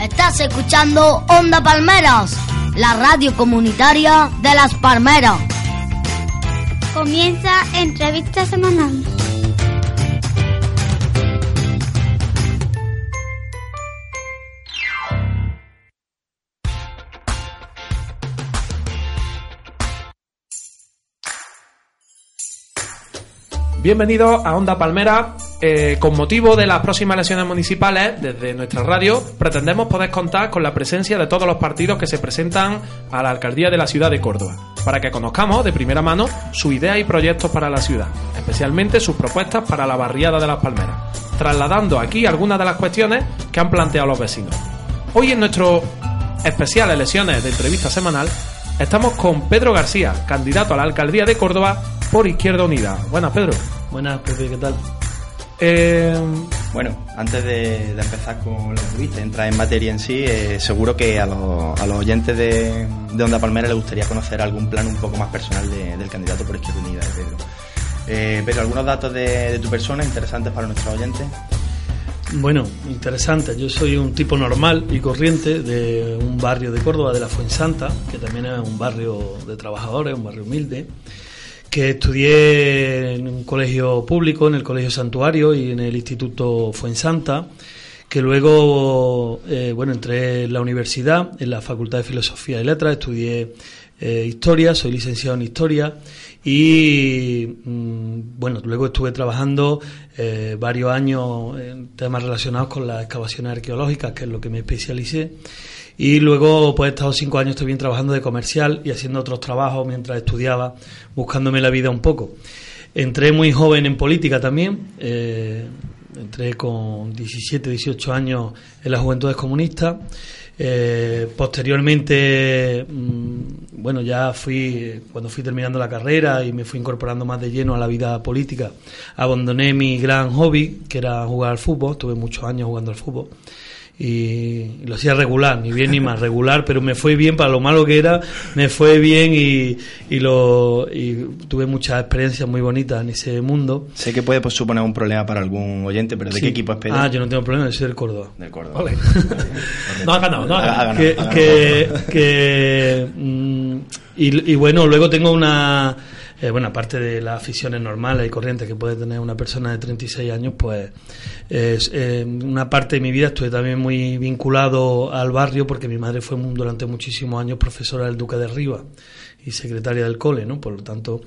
Estás escuchando Onda Palmeras, la radio comunitaria de las Palmeras. Comienza entrevista semanal. Bienvenidos a Onda Palmera. Eh, con motivo de las próximas elecciones municipales, desde nuestra radio, pretendemos poder contar con la presencia de todos los partidos que se presentan a la alcaldía de la ciudad de Córdoba, para que conozcamos de primera mano sus ideas y proyectos para la ciudad, especialmente sus propuestas para la barriada de las Palmeras, trasladando aquí algunas de las cuestiones que han planteado los vecinos. Hoy en nuestro especial elecciones de entrevista semanal, estamos con Pedro García, candidato a la alcaldía de Córdoba por Izquierda Unida. Buenas, Pedro. Buenas, Pepe, ¿qué tal? Eh, Bueno, antes de, de empezar con la entrevista, entrar en materia en sí, eh, seguro que a, los- a los oyentes de, de Onda Palmera les gustaría conocer algún plan un poco más personal de- del candidato por Izquierda Unida, de Pedro. Eh, Pedro, algunos datos de, de tu persona interesantes para nuestros oyentes. Bueno, interesante. Yo soy un tipo normal y corriente de un barrio de Córdoba, de la Fuensanta, que también es un barrio de trabajadores, un barrio humilde, que estudié en un colegio público, en el Colegio Santuario y en el Instituto Fuensanta, que luego, eh, bueno, entré en la universidad, en la Facultad de Filosofía y Letras, estudié eh, Historia, soy licenciado en Historia y, mm, bueno, luego estuve trabajando eh, varios años en temas relacionados con las excavaciones arqueológicas, que es lo que me especialicé. Y luego, pues he estado cinco años también trabajando de comercial y haciendo otros trabajos mientras estudiaba, buscándome la vida un poco. Entré muy joven en política también, eh, entré con 17, 18 años en las Juventudes Comunistas. Eh, posteriormente, mm, bueno, ya fui, cuando fui terminando la carrera y me fui incorporando más de lleno a la vida política, abandoné mi gran hobby, que era jugar al fútbol, tuve muchos años jugando al fútbol y lo hacía regular, ni bien ni más, regular, pero me fue bien para lo malo que era, me fue bien y, y lo y tuve muchas experiencias muy bonitas en ese mundo. Sé que puede pues, suponer un problema para algún oyente, pero ¿de Sí. qué equipo es Pedro? Ah, yo no tengo problema, yo soy del Córdoba. Del Córdoba. Ole. No ha ganado, no ha ganado. que, que, que, mm, y, y bueno, luego tengo una, eh, bueno, aparte de las aficiones normales y corrientes que puede tener una persona de 36 años, pues es, eh, una parte de mi vida estuve también muy vinculado al barrio porque mi madre fue durante muchísimos años profesora del Duque de Rivas y secretaria del cole, ¿no? Por lo tanto,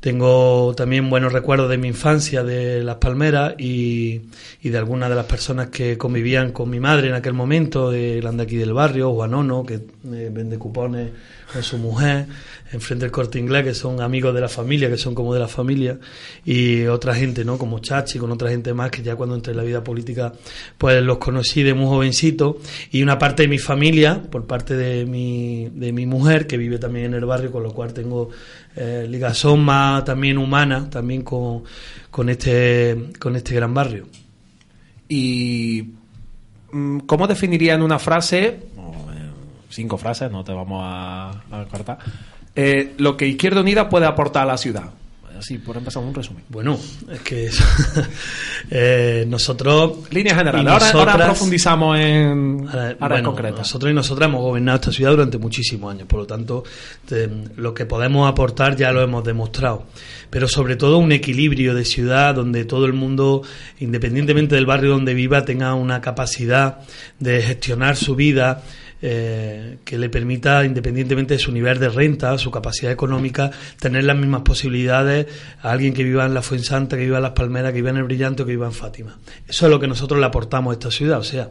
tengo también buenos recuerdos de mi infancia de Las Palmeras y, de algunas de las personas que convivían con mi madre en aquel momento, de grande aquí del barrio, Juanono, que eh, vende cupones con su mujer, enfrente del corte inglés, que son amigos de la familia, que son como de la familia, y otra gente, ¿no? Como Chachi, con otra gente más, que ya cuando entré en la vida política, pues los conocí de muy jovencito, y una parte de mi familia, por parte de mi, de mi mujer, que vive también en el barrio, con lo cual tengo eh, ligazón más también humana, también con, con este, con este gran barrio. ¿Y mm, cómo definiría en una frase, o, eh, cinco frases, no te vamos a, a cortar, eh, lo que Izquierda Unida puede aportar a la ciudad? Así, por empezar, un resumen. Bueno, es que eso- eh, nosotros... Líneas generales. Ahora, profundizamos en áreas bueno, concretas. Nosotros y nosotras hemos gobernado esta ciudad durante muchísimos años, por lo tanto, te- lo que podemos aportar ya lo hemos demostrado. Pero sobre todo un equilibrio de ciudad donde todo el mundo, independientemente del barrio donde viva, tenga una capacidad de gestionar su vida eh, que le permita, independientemente de su nivel de renta, su capacidad económica, tener las mismas posibilidades a alguien que viva en la Fuensanta, que viva en Las Palmeras, que viva en el Brillante o que viva en Fátima. Eso es lo que nosotros le aportamos a esta ciudad. O sea,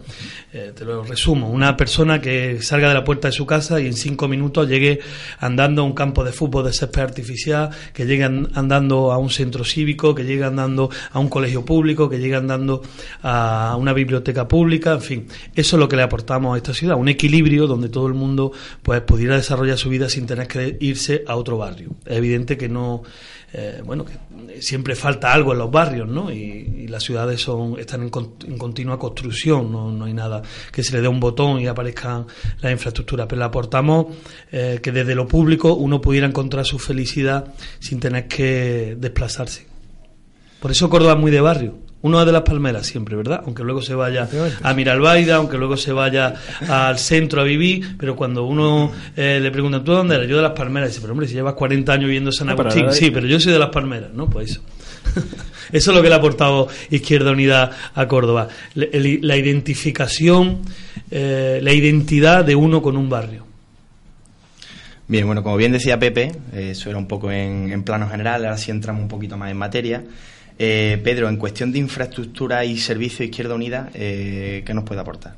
eh, te lo resumo, una persona que salga de la puerta de su casa y en cinco minutos llegue andando a un campo de fútbol de césped artificial, que llegue andando a un centro cívico, que llegue andando a un colegio público, que llegue andando a una biblioteca pública, en fin, eso es lo que le aportamos a esta ciudad, un equilibrio donde todo el mundo pues pudiera desarrollar su vida sin tener que irse a otro barrio. Es evidente que no eh, bueno, que siempre falta algo en los barrios, ¿no? Y, las ciudades son están en, continua construcción, no, hay nada que se le dé un botón y aparezcan las infraestructuras, pero le aportamos eh, que desde lo público uno pudiera encontrar su felicidad sin tener que desplazarse. Por eso Córdoba es muy de barrio. Uno es de las palmeras siempre, ¿verdad? Aunque luego se vaya a Miralbaida, aunque luego se vaya al centro a vivir, pero cuando uno eh, le pregunta, ¿tú dónde eres? Yo de las palmeras. Dice, pero hombre, si llevas 40 años viviendo en San Agustín. sí, pero yo soy de las palmeras, ¿no? Pues eso. eso es lo que le ha aportado Izquierda Unida a Córdoba. La, identificación, eh, la identidad de uno con un barrio. Bien, bueno, como bien decía Pepe, eso era un poco en, en plano general, ahora sí entramos un poquito más en materia. Eh, Pedro, en cuestión de infraestructura y servicio Izquierda Unida, eh, ¿qué nos puede aportar?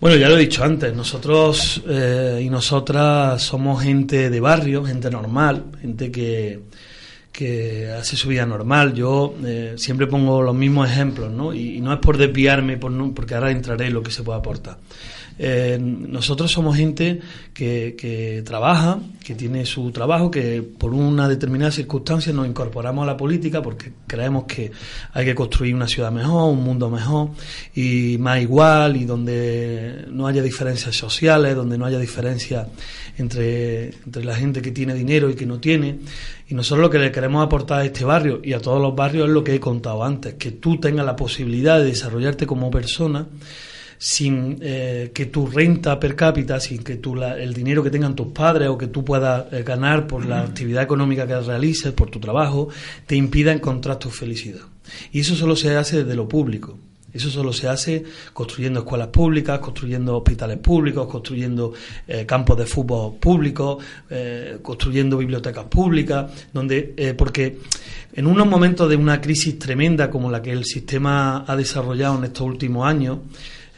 Bueno, ya lo he dicho antes, nosotros eh, y nosotras somos gente de barrio, gente normal, gente que, que hace su vida normal. Yo siempre pongo los mismos ejemplos, ¿no? Y, no es por desviarme, por porque ahora entraré en lo que se puede aportar. Eh, nosotros somos gente que, trabaja, que tiene su trabajo, que por una determinada circunstancia nos incorporamos a la política porque creemos que hay que construir una ciudad mejor, un mundo mejor y más igual y donde no haya diferencias sociales, donde no haya diferencias entre, entre la gente que tiene dinero y que no tiene. Y nosotros lo que le queremos aportar a este barrio y a todos los barrios es lo que he contado antes, que tú tengas la posibilidad de desarrollarte como persona sin eh, que tu renta per cápita, sin que tu, el dinero que tengan tus padres o que tú puedas eh, ganar por la actividad económica que realices, por tu trabajo, te impida encontrar tu felicidad. Y eso solo se hace desde lo público. Eso solo se hace construyendo escuelas públicas, construyendo hospitales públicos, construyendo eh, campos de fútbol públicos, construyendo bibliotecas públicas, donde porque en unos momentos de una crisis tremenda como la que el sistema ha desarrollado en estos últimos años,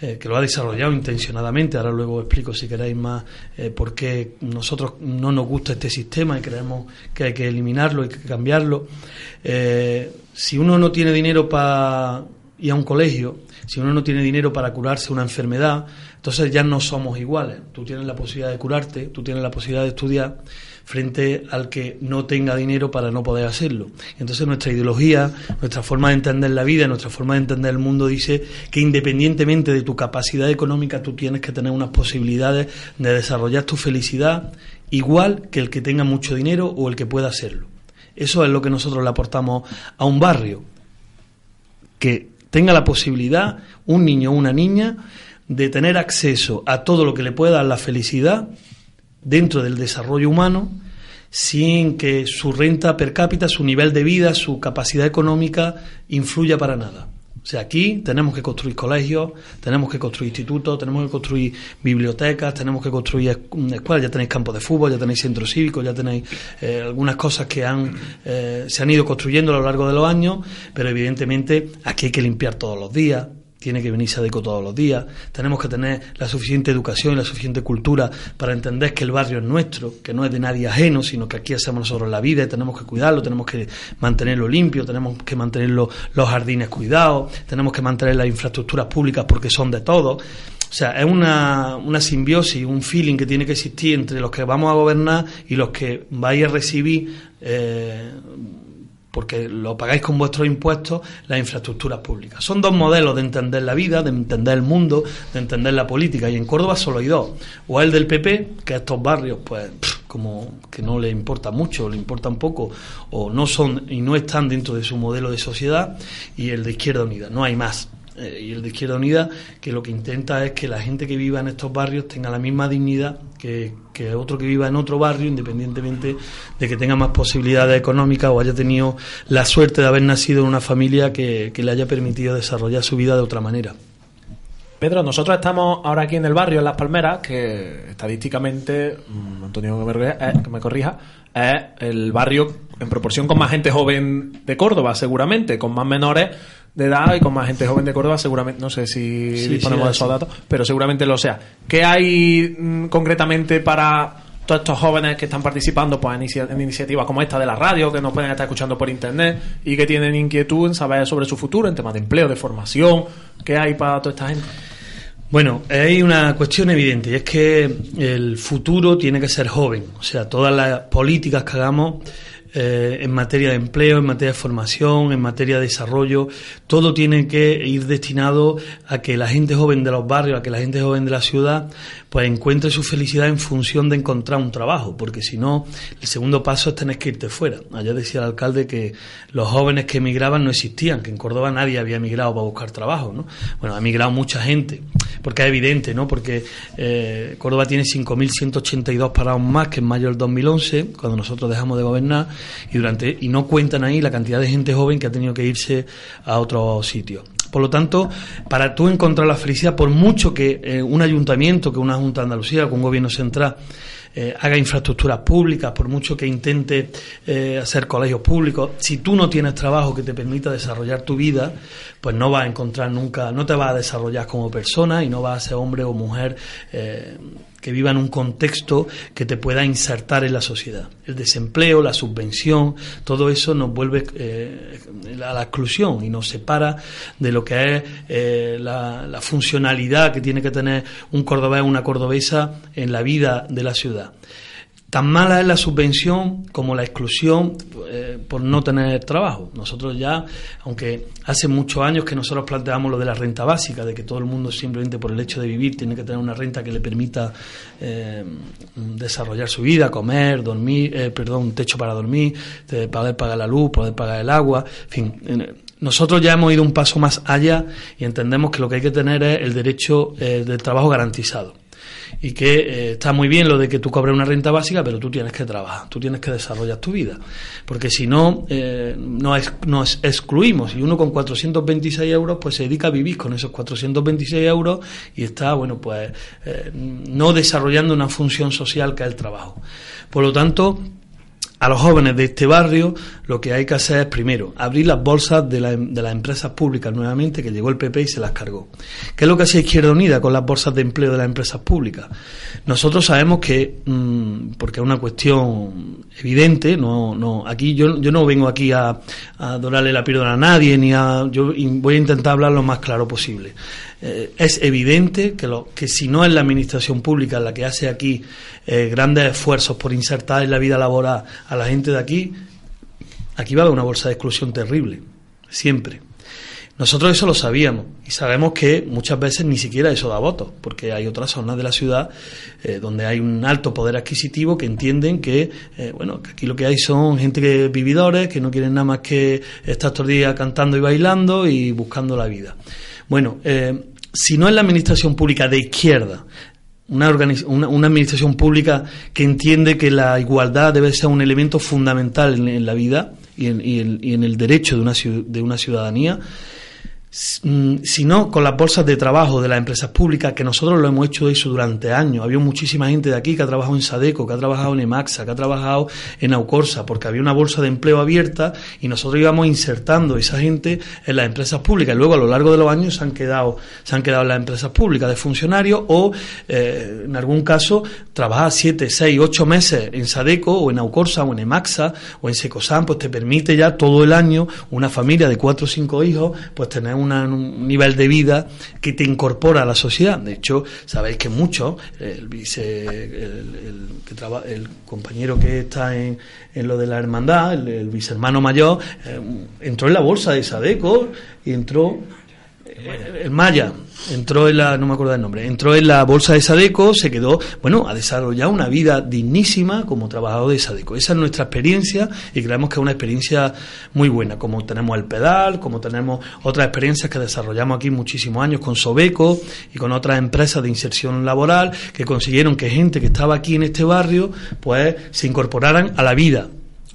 eh, que lo ha desarrollado intencionadamente. Ahora luego explico si queréis más eh, por qué nosotros no nos gusta este sistema y creemos que hay que eliminarlo, hay que cambiarlo. Eh, si uno no tiene dinero para ir a un colegio, si uno no tiene dinero para curarse una enfermedad, entonces ya no somos iguales. Tú tienes la posibilidad de curarte, tú tienes la posibilidad de estudiar frente al que no tenga dinero para no poder hacerlo. Entonces nuestra ideología, nuestra forma de entender la vida, nuestra forma de entender el mundo dice que independientemente de tu capacidad económica tú tienes que tener unas posibilidades de desarrollar tu felicidad igual que el que tenga mucho dinero o el que pueda hacerlo. Eso es lo que nosotros le aportamos a un barrio, que tenga la posibilidad, un niño o una niña, de tener acceso a todo lo que le pueda dar la felicidad dentro del desarrollo humano sin que su renta per cápita, su nivel de vida, su capacidad económica influya para nada. O sea, aquí tenemos que construir colegios, tenemos que construir institutos, tenemos que construir bibliotecas, tenemos que construir escuelas, ya tenéis campos de fútbol, ya tenéis centros cívicos, ya tenéis eh, algunas cosas que han, eh, se han ido construyendo a lo largo de los años, pero evidentemente aquí hay que limpiar todos los días, tiene que venirse a DECO todos los días, tenemos que tener la suficiente educación y la suficiente cultura para entender que el barrio es nuestro, que no es de nadie ajeno, sino que aquí hacemos nosotros la vida y tenemos que cuidarlo, tenemos que mantenerlo limpio, tenemos que mantener los jardines cuidados, tenemos que mantener las infraestructuras públicas porque son de todos. O sea, es una, una simbiosis, un feeling que tiene que existir entre los que vamos a gobernar y los que vais a recibir eh, porque lo pagáis con vuestros impuestos, las infraestructuras públicas. Son dos modelos de entender la vida, de entender el mundo, de entender la política, y en Córdoba solo hay dos. O el del PP, que estos barrios, pues, como que no le importa mucho, le importa un poco, o no son y no están dentro de su modelo de sociedad, y el de Izquierda Unida, no hay más. Eh, y el de Izquierda Unida, que lo que intenta es que la gente que viva en estos barrios tenga la misma dignidad que, otro que viva en otro barrio, independientemente de que tenga más posibilidades económicas o haya tenido la suerte de haber nacido en una familia que, le haya permitido desarrollar su vida de otra manera. Pedro, nosotros estamos ahora aquí en el barrio, en Las Palmeras, que estadísticamente, mm, Antonio que eh, que me corrija, es el barrio en proporción con más gente joven de Córdoba, seguramente, con más menores de edad y con más gente joven de Córdoba, seguramente, no sé si Sí, disponemos sí, de esos datos, pero seguramente lo sea. ¿Qué hay mm, concretamente para todos estos jóvenes que están participando pues, en, inicia- en iniciativas como esta de la radio, que nos pueden estar escuchando por internet y que tienen inquietud en saber sobre su futuro, en temas de empleo, de formación? ¿Qué hay para toda esta gente? Bueno, hay una cuestión evidente y es que el futuro tiene que ser joven. O sea, todas las políticas que hagamos eh, en materia de empleo, en materia de formación, en materia de desarrollo, todo tiene que ir destinado a que la gente joven de los barrios, a que la gente joven de la ciudad, pues encuentre su felicidad en función de encontrar un trabajo, porque si no, el segundo paso es tener que irte fuera. Ayer decía el alcalde que los jóvenes que emigraban no existían, que en Córdoba nadie había emigrado para buscar trabajo, ¿no? Bueno, ha emigrado mucha gente, porque es evidente, ¿no? Porque eh, Córdoba tiene 5.182 parados más que en mayo del 2011, cuando nosotros dejamos de gobernar, y durante y no cuentan ahí la cantidad de gente joven que ha tenido que irse a otros sitios. Por lo tanto, para tú encontrar la felicidad, por mucho que eh, un ayuntamiento, que una Junta de Andalucía, que un gobierno central eh, haga infraestructuras públicas, por mucho que intente eh, hacer colegios públicos, si tú no tienes trabajo que te permita desarrollar tu vida, pues no vas a encontrar nunca, no te vas a desarrollar como persona y no vas a ser hombre o mujer que viva en un contexto que te pueda insertar en la sociedad. El desempleo, la subvención, todo eso nos vuelve eh, a la exclusión y nos separa de lo que es eh, la, la funcionalidad que tiene que tener un cordobés o una cordobesa en la vida de la ciudad. Tan mala es la subvención como la exclusión eh, por no tener trabajo. Nosotros ya, aunque hace muchos años que nosotros planteamos lo de la renta básica, de que todo el mundo simplemente por el hecho de vivir tiene que tener una renta que le permita eh, desarrollar su vida, comer, dormir, eh, perdón, un techo para dormir, de poder pagar la luz, poder pagar el agua, en fin. nosotros ya hemos ido un paso más allá y entendemos que lo que hay que tener es el derecho eh, del trabajo garantizado y que eh, está muy bien lo de que tú cobres una renta básica, pero tú tienes que trabajar, tú tienes que desarrollar tu vida, porque si no, eh, nos, nos excluimos y uno con 426 euros pues se dedica a vivir con esos 426 euros y está, bueno, pues eh, no desarrollando una función social que es el trabajo. Por lo tanto, a los jóvenes de este barrio lo que hay que hacer es primero abrir las bolsas de, de las empresas públicas nuevamente que llegó el PP y se las cargó. ¿Qué es lo que hacía Izquierda Unida con las bolsas de empleo de las empresas públicas? Nosotros sabemos que, mm, porque es una cuestión evidente, no, no, aquí yo, yo no vengo aquí a, a dorarle la píldora a nadie, ni a, yo voy a intentar hablar lo más claro posible. Eh, es evidente que, lo, que si no es la administración pública la que hace aquí eh, grandes esfuerzos por insertar en la vida laboral a la gente de aquí, aquí va a haber una bolsa de exclusión terrible, siempre. Nosotros eso lo sabíamos y sabemos que muchas veces ni siquiera eso da votos, porque hay otras zonas de la ciudad eh, donde hay un alto poder adquisitivo que entienden que, bueno, que aquí lo que hay son gente que vividores que no quieren nada más que estar todo el día cantando y bailando y buscando la vida. Bueno, si no es la administración pública de izquierda, una, una, administración pública que entiende que la igualdad debe ser un elemento fundamental en, la vida y en, y en- y en el derecho de una, de una ciudadanía, Mm, si no con las bolsas de trabajo de las empresas públicas, que nosotros lo hemos hecho eso durante años. Había muchísima gente de aquí que ha trabajado en Sadeco, que ha trabajado en Emaxa, que ha trabajado en Aucorsa, porque había una bolsa de empleo abierta y nosotros íbamos insertando esa gente en las empresas públicas. Y luego a lo largo de los años se han quedado, se han quedado en las empresas públicas de funcionarios o, eh, en algún caso, trabajar siete, seis, ocho meses en Sadeco o en Aucorsa o en Emaxa o en Secosan, pues te permite ya todo el año una familia de cuatro o cinco hijos, pues tener una- un nivel de vida que te incorpora a la sociedad. De hecho, sabéis que muchos, el, vice, el, el el compañero que está en, en lo de la hermandad, el, vicehermano mayor, eh, entró en la bolsa de Sadeco y entró eh, el Maya entró en la, no me acuerdo del nombre, entró en la bolsa de Sadeco, se quedó, bueno, ha desarrollado una vida dignísima como trabajador de Sadeco. Esa es nuestra experiencia y creemos que es una experiencia muy buena, como tenemos el pedal, como tenemos otras experiencias que desarrollamos aquí muchísimos años con Sobeco y con otras empresas de inserción laboral que consiguieron que gente que estaba aquí en este barrio, pues se incorporaran a la vida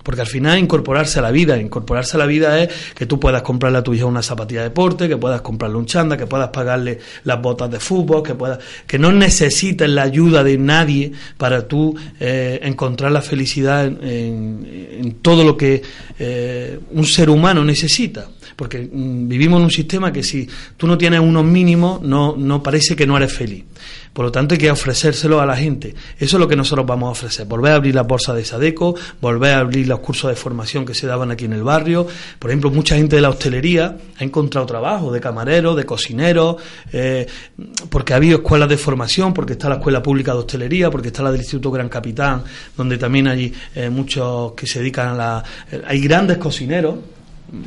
Porque al final incorporarse a la vida, incorporarse a la vida es que tú puedas comprarle a tu hija una zapatilla de deporte, que puedas comprarle un chanda, que puedas pagarle las botas de fútbol, que puedas, que no necesites la ayuda de nadie para tú eh, encontrar la felicidad en, todo lo que eh, un ser humano necesita porque mm, vivimos en un sistema que si tú no tienes unos mínimos, no, no parece que no eres feliz. Por lo tanto, hay que ofrecérselo a la gente. Eso es lo que nosotros vamos a ofrecer. Volver a abrir la bolsa de Sadeco, volver a abrir los cursos de formación que se daban aquí en el barrio. Por ejemplo, mucha gente de la hostelería ha encontrado trabajo, de camarero, de cocinero, eh, porque ha habido escuelas de formación, porque está la Escuela Pública de Hostelería, porque está la del Instituto Gran Capitán, donde también hay eh, muchos que se dedican a la... Eh, hay grandes cocineros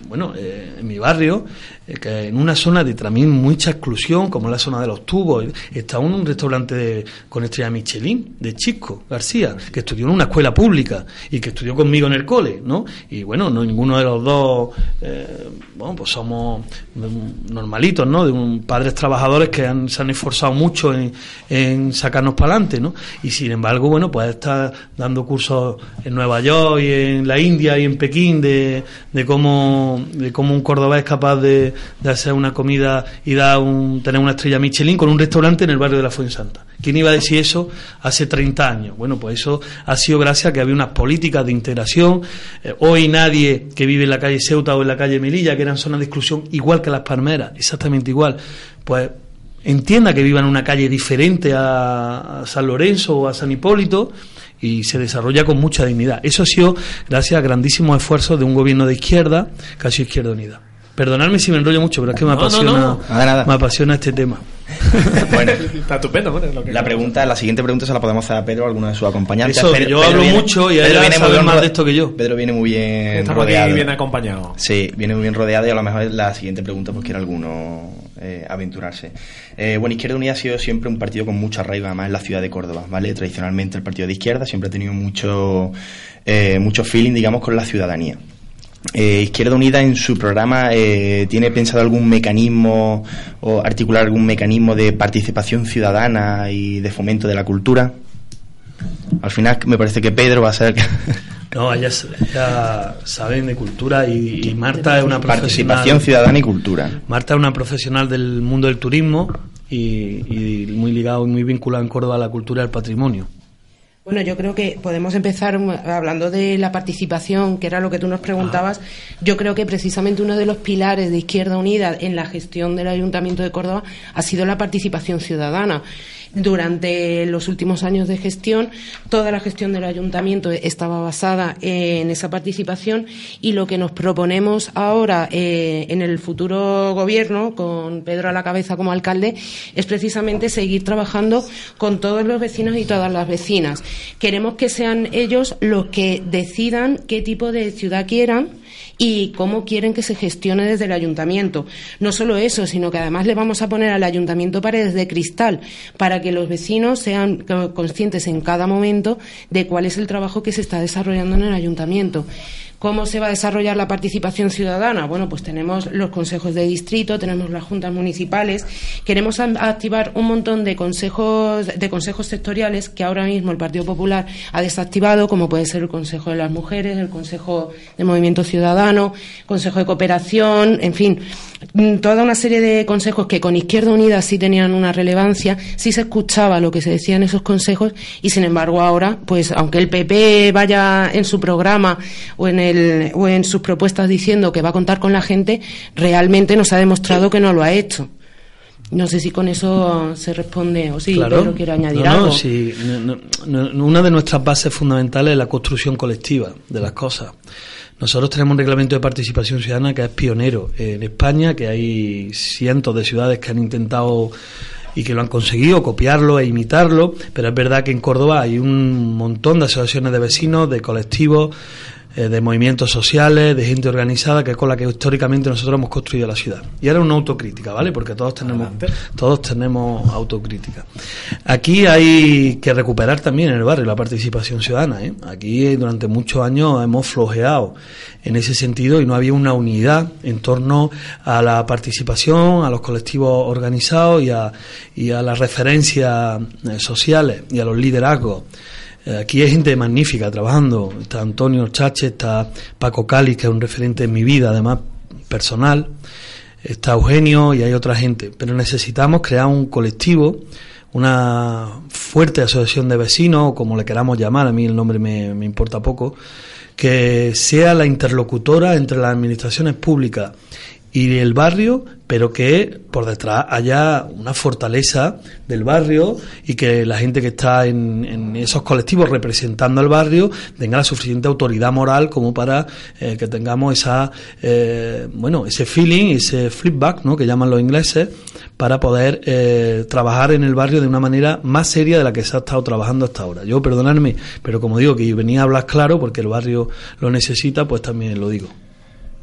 bueno, eh, en mi barrio, que en una zona de también mucha exclusión, como la zona de los tubos, está un, restaurante con estrella Michelin, de Chico García, que estudió en una escuela pública y que estudió conmigo en el cole, ¿no? Y bueno, no ninguno de los dos, eh, bueno, pues somos normalitos, ¿no? De un, padres trabajadores que se han esforzado mucho en, en sacarnos para adelante, ¿no? Y sin embargo, bueno, pues está dando cursos en Nueva York y en la India y en Pekín de, de cómo de cómo un cordobés es capaz de, hacer una comida y dar un, tener una estrella Michelin con un restaurante en el barrio de la Fuensanta. ¿Quién iba a decir eso hace 30 años? Bueno, pues eso ha sido gracias a que había unas políticas de integración. Eh, hoy nadie que vive en la calle Ceuta o en la calle Melilla, que eran zonas de exclusión, igual que las Palmeras, exactamente igual, pues entienda que viva en una calle diferente a San Lorenzo o a San Hipólito y se desarrolla con mucha dignidad. Eso ha sido gracias a grandísimos esfuerzos de un gobierno de izquierda, casi Izquierda Unida. Perdonadme si me enrollo mucho, pero es que me apasiona, me apasiona este tema. bueno, está estupendo. la pregunta, la siguiente pregunta se la podemos hacer a Pedro, alguno de sus acompañantes. Eso, yo hablo mucho y él viene muy bien más de esto que yo. Pedro viene muy bien rodeado. bien acompañado. Sí, viene muy bien rodeado y a lo mejor la siguiente pregunta pues quiere alguno eh, aventurarse. Eh, bueno, Izquierda Unida ha sido siempre un partido con mucha arraigo, además en la ciudad de Córdoba, ¿vale? Tradicionalmente el partido de izquierda siempre ha tenido mucho, eh, mucho feeling, digamos, con la ciudadanía. Eh, Izquierda Unida en su programa eh, tiene pensado algún mecanismo o articular algún mecanismo de participación ciudadana y de fomento de la cultura. Al final me parece que Pedro va a ser No, ellas, saben de cultura y, Marta es una profesional. Participación ciudadana y cultura. Marta es una profesional del mundo del turismo y, y muy ligado y muy vinculada en Córdoba a la cultura y al patrimonio. Bueno, yo creo que podemos empezar hablando de la participación, que era lo que tú nos preguntabas. Yo creo que precisamente uno de los pilares de Izquierda Unida en la gestión del Ayuntamiento de Córdoba ha sido la participación ciudadana. Durante los últimos años de gestión, toda la gestión del ayuntamiento estaba basada en esa participación y lo que nos proponemos ahora eh, en el futuro gobierno, con Pedro a la cabeza como alcalde, es precisamente seguir trabajando con todos los vecinos y todas las vecinas. Queremos que sean ellos los que decidan qué tipo de ciudad quieran y cómo quieren que se gestione desde el ayuntamiento. No solo eso, sino que además le vamos a poner al ayuntamiento paredes de cristal para que los vecinos sean conscientes en cada momento de cuál es el trabajo que se está desarrollando en el ayuntamiento. ¿Cómo se va a desarrollar la participación ciudadana? Bueno, pues tenemos los consejos de distrito, tenemos las juntas municipales. Queremos activar un montón de consejos, de consejos sectoriales que ahora mismo el Partido Popular ha desactivado, como puede ser el Consejo de las Mujeres, el Consejo de Movimiento Ciudadano, Consejo de Cooperación, en fin, toda una serie de consejos que con Izquierda Unida sí tenían una relevancia, sí se escuchaba lo que se decía en esos consejos y sin embargo ahora, pues aunque el PP vaya en su programa o en el o en sus propuestas diciendo que va a contar con la gente, realmente nos ha demostrado que no lo ha hecho. No sé si con eso se responde o sí, pero quiero añadir algo. Sí, una de nuestras bases fundamentales es la construcción colectiva de las cosas. Nosotros tenemos un reglamento de participación ciudadana que es pionero en España, que hay cientos de ciudades que han intentado y que lo han conseguido copiarlo e imitarlo, pero es verdad que en Córdoba hay un montón de asociaciones de vecinos, de colectivos, eh, de movimientos sociales, de gente organizada, que es con la que históricamente nosotros hemos construido la ciudad. Y ahora una autocrítica, ¿vale? Porque todos tenemos, todos tenemos autocrítica. Aquí hay que recuperar también en el barrio la participación ciudadana. ¿eh? Aquí durante muchos años hemos flojeado en ese sentido y no había una unidad en torno a la participación, a los colectivos organizados y a, y a las referencias eh, sociales y a los liderazgos aquí hay gente magnífica trabajando. Está Antonio Chache, está Paco Cali, que es un referente en mi vida, además personal. Está Eugenio y hay otra gente. Pero necesitamos crear un colectivo, una fuerte asociación de vecinos, o como le queramos llamar, a mí el nombre me importa poco, que sea la interlocutora entre las administraciones públicas y el barrio, pero que por detrás haya una fortaleza del barrio y que la gente que está en, esos colectivos representando al barrio tenga la suficiente autoridad moral como para eh, que tengamos esa eh, bueno ese feeling, ese flipback, ¿no? que llaman los ingleses, para poder eh, trabajar en el barrio de una manera más seria de la que se ha estado trabajando hasta ahora. Yo perdonadme, pero como digo que venía a hablar claro porque el barrio lo necesita, pues también lo digo.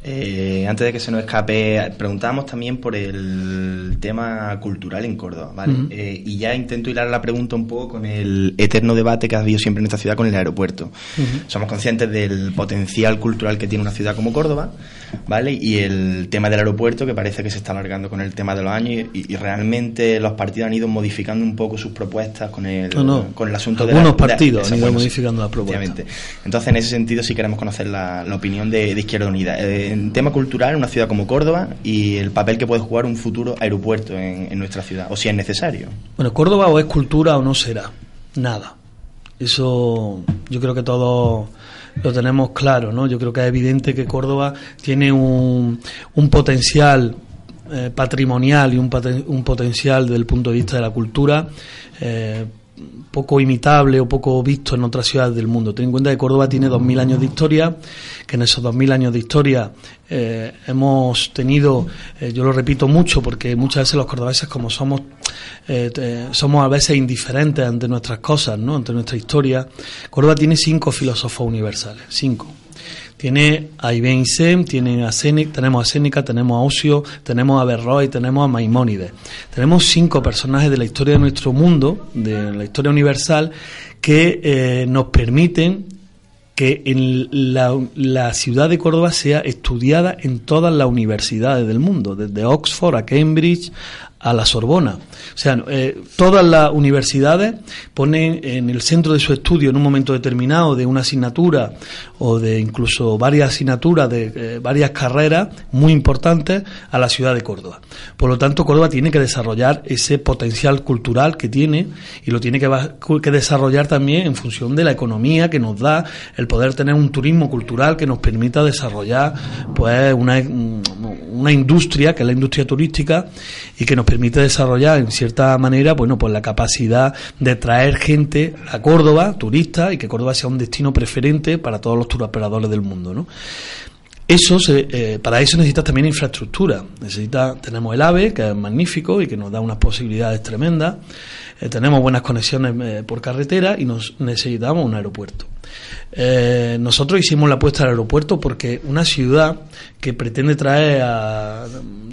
Eh, antes de que se nos escape, preguntábamos también por el tema cultural en Córdoba, ¿vale? Eh, y ya intento hilar la pregunta un poco con el eterno debate que ha habido siempre en esta ciudad con el aeropuerto. Somos conscientes del potencial cultural que tiene una ciudad como Córdoba, ¿vale? Y el tema del aeropuerto que parece que se está alargando con el tema de los años y, realmente los partidos han ido modificando un poco sus propuestas con el, con el asunto de Algunos partidos han ido modificando las propuestas. Entonces, en ese sentido, sí queremos conocer la, opinión de, Izquierda Unida. Eh, en tema cultural en una ciudad como Córdoba y el papel que puede jugar un futuro aeropuerto en, nuestra ciudad, o si es necesario. Bueno, Córdoba o es cultura o no será, nada. Eso yo creo que todos lo tenemos claro, ¿no? Yo creo que es evidente que Córdoba tiene un, un potencial eh, patrimonial y un, un potencial desde el punto de vista de la cultura eh, poco imitable o poco visto en otras ciudades del mundo. Ten en cuenta que Córdoba tiene 2.000 años de historia, que en esos 2.000 años de historia eh, hemos tenido, eh, yo lo repito mucho porque muchas veces los cordobeses como somos, eh, somos a veces indiferentes ante nuestras cosas, ¿no? ante nuestra historia, Córdoba tiene cinco filósofos universales, cinco. Tiene a Ibn Sem, tiene a tenemos a Séneca, tenemos a Ocio, tenemos a Berroy, tenemos a Maimónides. Tenemos cinco personajes de la historia de nuestro mundo, de la historia universal, que eh, nos permiten que en la, la, ciudad de Córdoba sea estudiada en todas las universidades del mundo, desde Oxford a Cambridge a la Sorbona. O sea, eh, todas las universidades ponen en el centro de su estudio en un momento determinado de una asignatura o de incluso varias asignaturas de eh, varias carreras muy importantes a la ciudad de Córdoba. Por lo tanto, Córdoba tiene que desarrollar ese potencial cultural que tiene y lo tiene que, que desarrollar también en función de la economía que nos da el poder tener un turismo cultural que nos permita desarrollar pues una, una industria que es la industria turística y que nos permite desarrollar en cierta manera bueno pues la capacidad de traer gente a Córdoba turistas y que Córdoba sea un destino preferente para todos los turoperadores del mundo ¿no? Eso eh, para eso necesita también infraestructura. Necesita, tenemos el AVE, que es magnífico y que nos da unas posibilidades tremendas. Eh, tenemos buenas conexiones eh, por carretera y nos necesitamos un aeropuerto. Eh, nosotros hicimos la apuesta al aeropuerto porque una ciudad que pretende traer a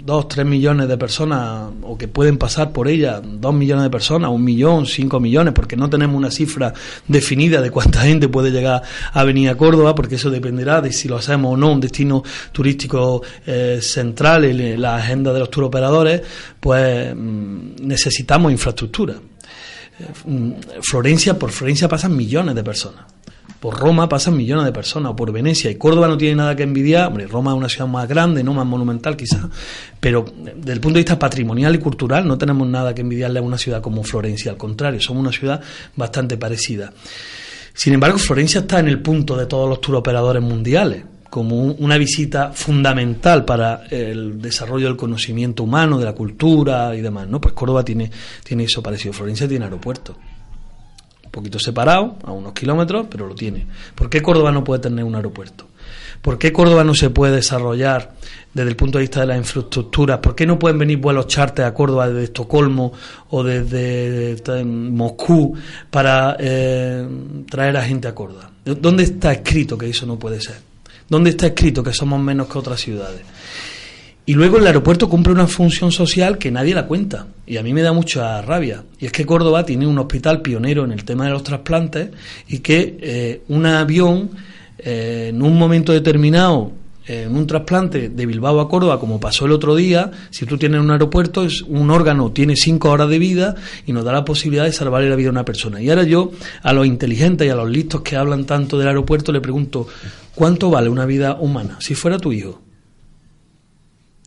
dos, tres millones de personas o que pueden pasar por ella dos millones de personas, un millón, cinco millones, porque no tenemos una cifra definida de cuánta gente puede llegar a venir a Córdoba, porque eso dependerá de si lo hacemos o no un destino turístico eh, central en la agenda de los turoperadores, pues mm, necesitamos infraestructura. Eh, mm, Florencia, por Florencia pasan millones de personas por Roma pasan millones de personas, o por Venecia, y Córdoba no tiene nada que envidiar, hombre, Roma es una ciudad más grande, no más monumental quizás, pero desde el punto de vista patrimonial y cultural no tenemos nada que envidiarle a una ciudad como Florencia, al contrario, somos una ciudad bastante parecida. Sin embargo, Florencia está en el punto de todos los turoperadores mundiales, como una visita fundamental para el desarrollo del conocimiento humano, de la cultura y demás, ¿no? Pues Córdoba tiene, tiene eso parecido, Florencia tiene aeropuerto poquito separado, a unos kilómetros, pero lo tiene. ¿Por qué Córdoba no puede tener un aeropuerto? ¿Por qué Córdoba no se puede desarrollar desde el punto de vista de las infraestructuras? ¿Por qué no pueden venir vuelos charter a Córdoba desde Estocolmo o desde Moscú para eh, traer a gente a Córdoba? ¿Dónde está escrito que eso no puede ser? ¿Dónde está escrito que somos menos que otras ciudades? Y luego el aeropuerto cumple una función social que nadie la cuenta. Y a mí me da mucha rabia. Y es que Córdoba tiene un hospital pionero en el tema de los trasplantes y que eh, un avión eh, en un momento determinado en un trasplante de Bilbao a Córdoba, como pasó el otro día, si tú tienes un aeropuerto, es un órgano tiene cinco horas de vida y nos da la posibilidad de salvarle la vida a una persona. Y ahora yo, a los inteligentes y a los listos que hablan tanto del aeropuerto, le pregunto, ¿cuánto vale una vida humana? Si fuera tu hijo,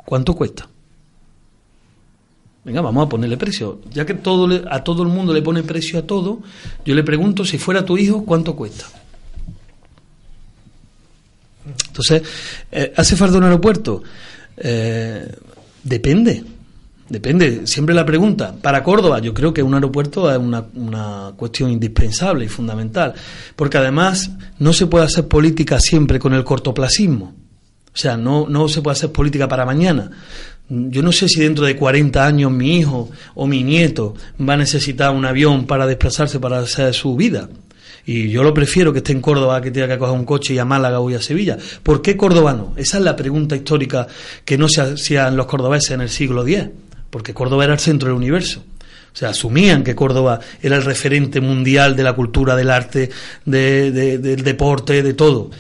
¿cuánto cuesta? Venga, vamos a ponerle precio. Ya que todo a todo el mundo le pone precio a todo, yo le pregunto, si fuera tu hijo, ¿cuánto cuesta? Entonces, eh, ¿hace falta un aeropuerto? Eh, depende, depende. Siempre la pregunta. Para Córdoba, yo creo que un aeropuerto es una, una cuestión indispensable y fundamental, porque además no se puede hacer política siempre con el cortoplacismo. O sea, no, no se puede hacer política para mañana. Yo no sé si dentro de 40 años mi hijo o mi nieto va a necesitar un avión para desplazarse para hacer su vida. Y yo lo prefiero que esté en Córdoba que tenga que coger un coche y a Málaga o a Sevilla. ¿Por qué Córdoba no? Esa es la pregunta histórica que no se hacían los cordobeses en el siglo X. Porque Córdoba era el centro del universo. O sea, asumían que Córdoba era el referente mundial de la cultura, del arte, del deporte, de todo.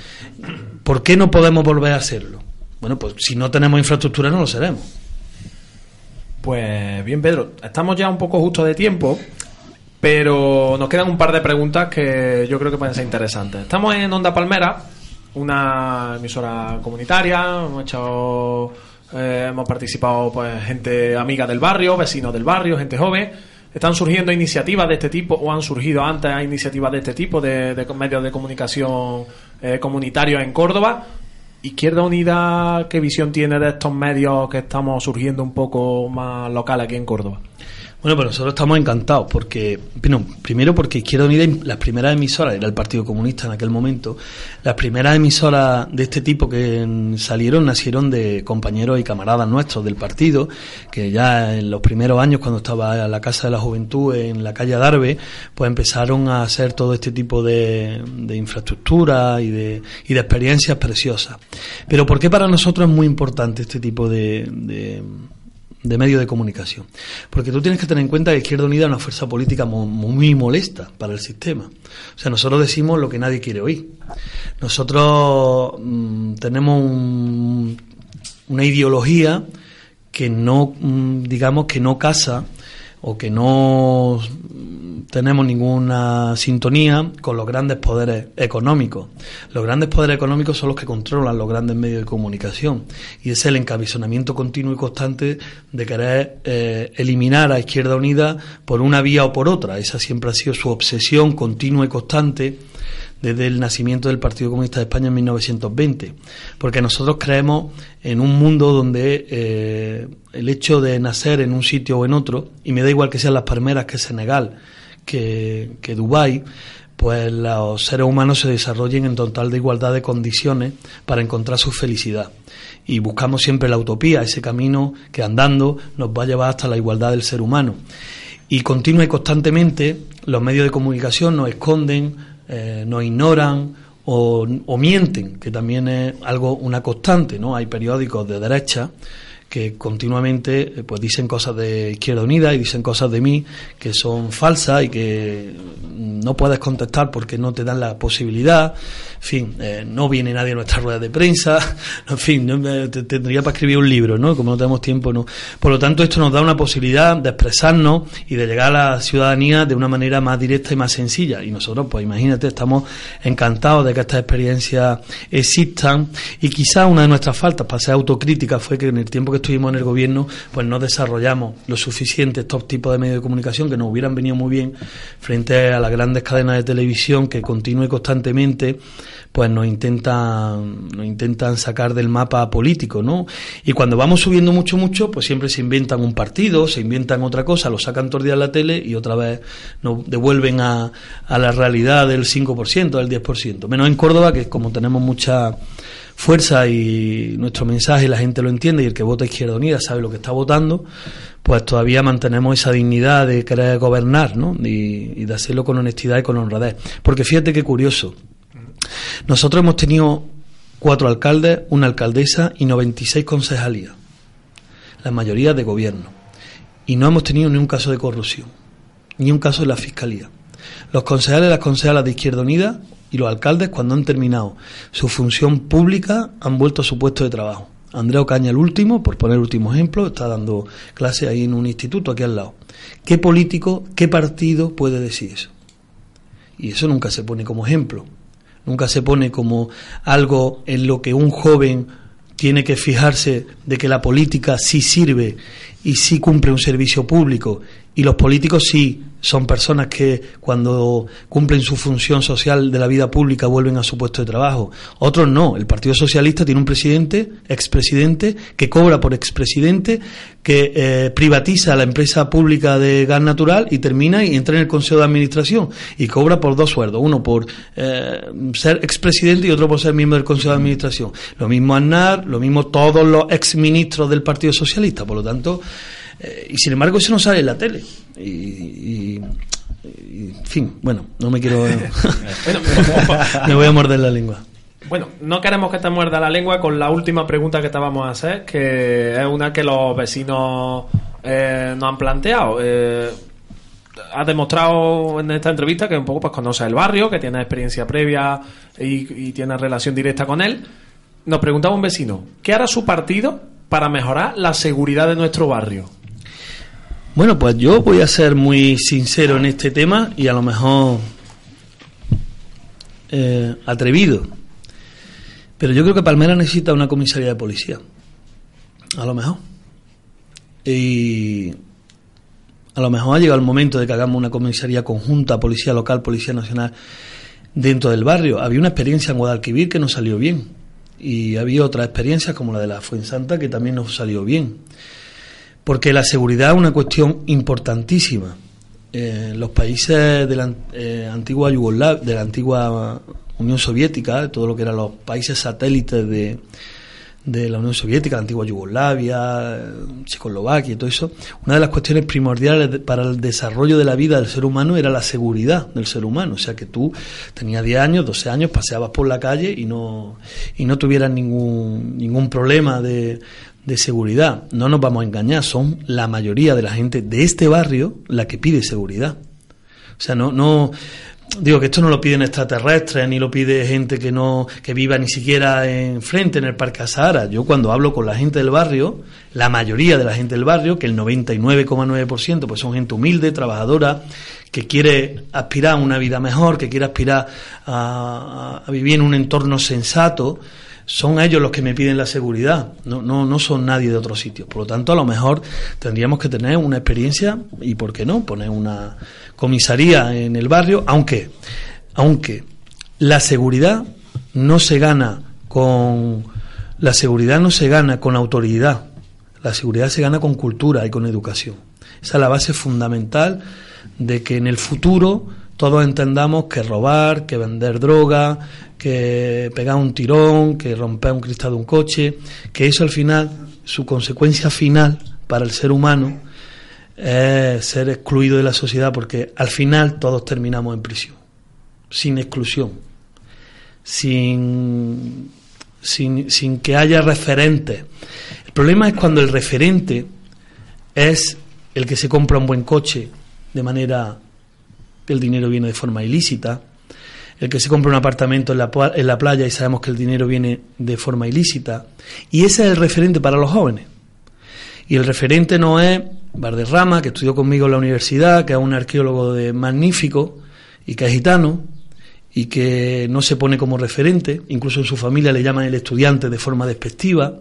¿Por qué no podemos volver a hacerlo? Bueno, pues si no tenemos infraestructura no lo seremos. Pues bien, Pedro, estamos ya un poco justo de tiempo. Pero nos quedan un par de preguntas que yo creo que pueden ser interesantes. Estamos en Onda Palmera, una emisora comunitaria, hemos hecho eh, hemos participado pues gente amiga del barrio, vecinos del barrio, gente joven. Están surgiendo iniciativas de este tipo o han surgido antes iniciativas de este tipo de, medios de comunicación eh, comunitarios en Córdoba. Izquierda Unida, ¿qué visión tiene de estos medios que estamos surgiendo un poco más locales aquí en Córdoba? Bueno, pues nosotros estamos encantados porque, bueno, primero porque Izquierda Unida, las primeras emisoras, era el Partido Comunista en aquel momento, las primeras emisoras de este tipo que salieron nacieron de compañeros y camaradas nuestros del partido, que ya en los primeros años, cuando estaba en la Casa de la Juventud en la calle Darbe, pues empezaron a hacer todo este tipo de, de infraestructura y de, y de experiencias preciosas. Pero ¿por qué para nosotros es muy importante este tipo de de medio de comunicación. Porque tú tienes que tener en cuenta que Izquierda Unida es una fuerza política muy, molesta para el sistema. O sea, nosotros decimos lo que nadie quiere oír. Nosotros mm, tenemos una ideología que no, mm, digamos, que no casa o que no tenemos ninguna sintonía con los grandes poderes económicos. Los grandes poderes económicos son los que controlan los grandes medios de comunicación y es el encabezonamiento continuo y constante de querer eh, eliminar a Izquierda Unida por una vía o por otra. Esa siempre ha sido su obsesión continua y constante desde el nacimiento del Partido Comunista de España en 1920, porque nosotros creemos en un mundo donde eh, el hecho de nacer en un sitio o en otro, y me da igual que sean las palmeras que Senegal, que, que Dubái, pues los seres humanos se desarrollen en total de igualdad de condiciones para encontrar su felicidad. Y buscamos siempre la utopía, ese camino que andando nos va a llevar hasta la igualdad del ser humano. Y continua y constantemente los medios de comunicación nos esconden, eh, nos ignoran o, o, mienten, que también es algo, una constante, ¿no? Hay periódicos de derecha que continuamente eh, pues dicen cosas de Izquierda Unida y dicen cosas de mí que son falsas y que no puedes contestar porque no te dan la posibilidad. En fin, eh, no viene nadie a nuestra rueda de prensa. En fin, no, tendría para escribir un libro, ¿no? Como no tenemos tiempo, ¿no? Por lo tanto, esto nos da una posibilidad de expresarnos y de llegar a la ciudadanía de una manera más directa y más sencilla. Y nosotros, pues imagínate, estamos encantados de que estas experiencias existan. Y quizá una de nuestras faltas para ser autocrítica fue que en el tiempo que estuvimos en el gobierno, pues no desarrollamos lo suficiente estos tipos de medios de comunicación que nos hubieran venido muy bien frente a las grandes cadenas de televisión que continúe constantemente pues nos intentan nos intentan sacar del mapa político, ¿no? Y cuando vamos subiendo mucho mucho, pues siempre se inventan un partido, se inventan otra cosa, lo sacan los días a la tele y otra vez nos devuelven a, a la realidad del 5%, del 10%. Menos en Córdoba que como tenemos mucha fuerza y nuestro mensaje la gente lo entiende y el que vota Izquierda Unida sabe lo que está votando, pues todavía mantenemos esa dignidad de querer gobernar ¿no? y, de hacerlo con honestidad y con honradez. Porque fíjate qué curioso, nosotros hemos tenido cuatro alcaldes, una alcaldesa y 96 concejalías, la mayoría de gobierno, y no hemos tenido ni un caso de corrupción, ni un caso de la Fiscalía. Los concejales las concejalas de Izquierda Unida Y los alcaldes, cuando han terminado su función pública, han vuelto a su puesto de trabajo. Andrea Ocaña, el último, por poner último ejemplo, está dando clase ahí en un instituto aquí al lado. ¿Qué político, qué partido puede decir eso? Y eso nunca se pone como ejemplo. Nunca se pone como algo en lo que un joven tiene que fijarse de que la política sí sirve y sí cumple un servicio público y los políticos sí son personas que cuando cumplen su función social de la vida pública vuelven a su puesto de trabajo. Otros no. El Partido Socialista tiene un presidente, expresidente, que cobra por expresidente, que eh, privatiza la empresa pública de gas natural y termina y entra en el Consejo de Administración y cobra por dos sueldos, uno por eh, ser expresidente y otro por ser miembro del Consejo de Administración. Lo mismo Aznar, lo mismo todos los exministros del Partido Socialista. Por lo tanto, eh, y sin embargo eso no sale en la tele. Y, en fin, bueno, no me quiero... me voy a morder la lengua. Bueno, no queremos que te muerda la lengua con la última pregunta que te vamos a hacer, que es una que los vecinos eh, nos han planteado. Eh, ha demostrado en esta entrevista que un poco pues conoce el barrio, que tiene experiencia previa y, y tiene relación directa con él. Nos preguntaba un vecino, ¿qué hará su partido para mejorar la seguridad de nuestro barrio? Bueno, pues yo voy a ser muy sincero en este tema y a lo mejor eh, atrevido. Pero yo creo que Palmera necesita una comisaría de policía. A lo mejor. Y a lo mejor ha llegado el momento de que hagamos una comisaría conjunta, policía local, policía nacional, dentro del barrio. Había una experiencia en Guadalquivir que no salió bien. Y había otras experiencias como la de la Fuensanta que también nos salió bien porque la seguridad es una cuestión importantísima. Eh, los países de la eh, antigua Yugoslavia, de la antigua Unión Soviética, todo lo que eran los países satélites de, de la Unión Soviética, la antigua Yugoslavia, Checoslovaquia y todo eso, una de las cuestiones primordiales para el desarrollo de la vida del ser humano era la seguridad del ser humano. O sea, que tú tenías 10 años, 12 años, paseabas por la calle y no, y no tuvieras ningún, ningún problema de, de seguridad. No nos vamos a engañar, son la mayoría de la gente de este barrio la que pide seguridad. O sea, no, no, digo que esto no lo piden extraterrestres ni lo pide gente que no que viva ni siquiera enfrente en el Parque Sahara. Yo cuando hablo con la gente del barrio, la mayoría de la gente del barrio, que el 99,9% pues son gente humilde, trabajadora, que quiere aspirar a una vida mejor, que quiere aspirar a, a vivir en un entorno sensato, son ellos los que me piden la seguridad, no, no, no son nadie de otro sitio. Por lo tanto, a lo mejor tendríamos que tener una experiencia y, ¿por qué no?, poner una comisaría en el barrio, aunque, aunque la seguridad no se gana con la seguridad no se gana con autoridad, la seguridad se gana con cultura y con educación. Esa es la base fundamental de que en el futuro todos entendamos que robar, que vender droga, que pegar un tirón, que romper un cristal de un coche, que eso al final, su consecuencia final para el ser humano es ser excluido de la sociedad porque al final todos terminamos en prisión, sin exclusión, sin, sin, sin que haya referentes. El problema es cuando el referente es el que se compra un buen coche de manera el dinero viene de forma ilícita, el que se compra un apartamento en la, en la playa y sabemos que el dinero viene de forma ilícita, y ese es el referente para los jóvenes. Y el referente no es Barderrama, que estudió conmigo en la universidad, que es un arqueólogo de magnífico y que es gitano, y que no se pone como referente, incluso en su familia le llaman el estudiante de forma despectiva,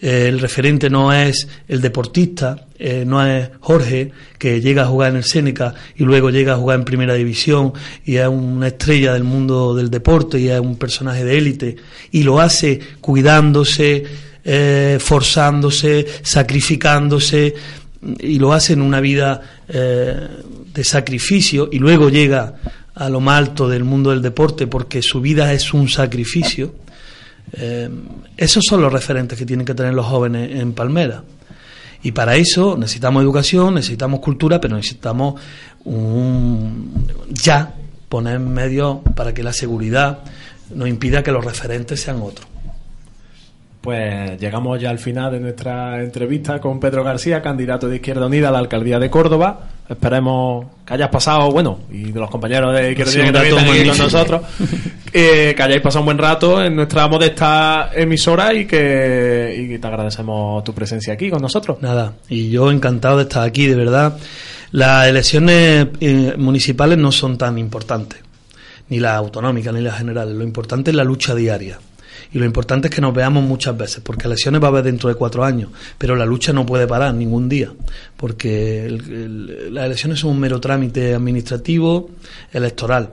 el referente no es el deportista, eh, no es Jorge, que llega a jugar en el Seneca y luego llega a jugar en Primera División y es una estrella del mundo del deporte y es un personaje de élite. Y lo hace cuidándose, eh, forzándose, sacrificándose y lo hace en una vida eh, de sacrificio y luego llega a lo más alto del mundo del deporte porque su vida es un sacrificio eh, esos son los referentes que tienen que tener los jóvenes en Palmera. Y para eso necesitamos educación, necesitamos cultura, pero necesitamos ya poner medios para que la seguridad nos impida que los referentes sean otros. Pues llegamos ya al final de nuestra entrevista con Pedro García, candidato de Izquierda Unida a la alcaldía de Córdoba. Esperemos que hayas pasado, bueno, y de los compañeros de Quiero Sí, decir un que están aquí con nosotros, eh, que hayáis pasado un buen rato en nuestra modesta emisora y que, y que te agradecemos tu presencia aquí con nosotros. Nada, y yo encantado de estar aquí, de verdad. Las elecciones eh, municipales no son tan importantes, ni las autonómicas ni las generales. Lo importante es la lucha diaria. Y lo importante es que nos veamos muchas veces, porque elecciones va a haber dentro de cuatro años, pero la lucha no puede parar ningún día, porque las elecciones son un mero trámite administrativo, electoral,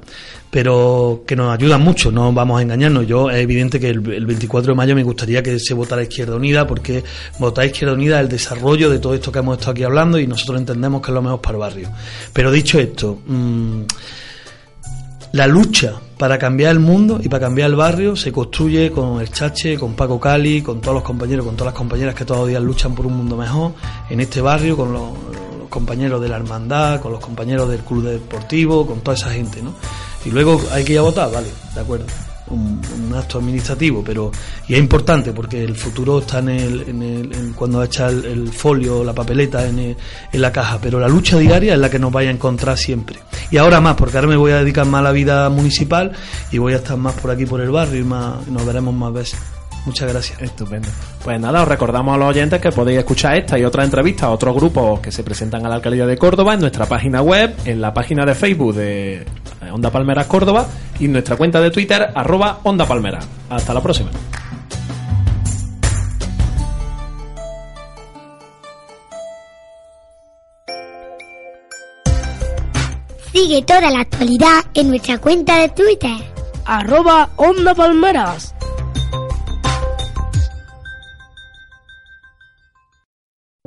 pero que nos ayudan mucho, no vamos a engañarnos. Yo es evidente que el, el 24 de mayo me gustaría que se votara Izquierda Unida, porque votar Izquierda Unida es el desarrollo de todo esto que hemos estado aquí hablando y nosotros entendemos que es lo mejor para el barrio. Pero dicho esto, mm, la lucha para cambiar el mundo y para cambiar el barrio se construye con el Chache, con Paco Cali, con todos los compañeros, con todas las compañeras que todos los días luchan por un mundo mejor en este barrio, con los, compañeros de la hermandad, con los compañeros del club deportivo, con toda esa gente, ¿no? Y luego hay que ir a votar, vale, de acuerdo. Un, acto administrativo, pero y es importante porque el futuro está en el, en el en cuando echa el, el folio, la papeleta en, el- en la caja, pero la lucha diaria es la que nos vaya a encontrar siempre. Y ahora más, porque ahora me voy a dedicar más a la vida municipal y voy a estar más por aquí por el barrio y más y nos veremos más veces. Muchas gracias. Estupendo. Pues nada, os recordamos a los oyentes que podéis escuchar esta y otras entrevistas a otros grupos que se presentan a la alcaldía de Córdoba en nuestra página web, en la página de Facebook de eh, Onda Palmeras Córdoba y en nuestra cuenta de Twitter, arroba Onda Palmeras. Hasta la próxima. Sigue toda la actualidad en nuestra cuenta de Twitter. Arroba Onda Palmeras.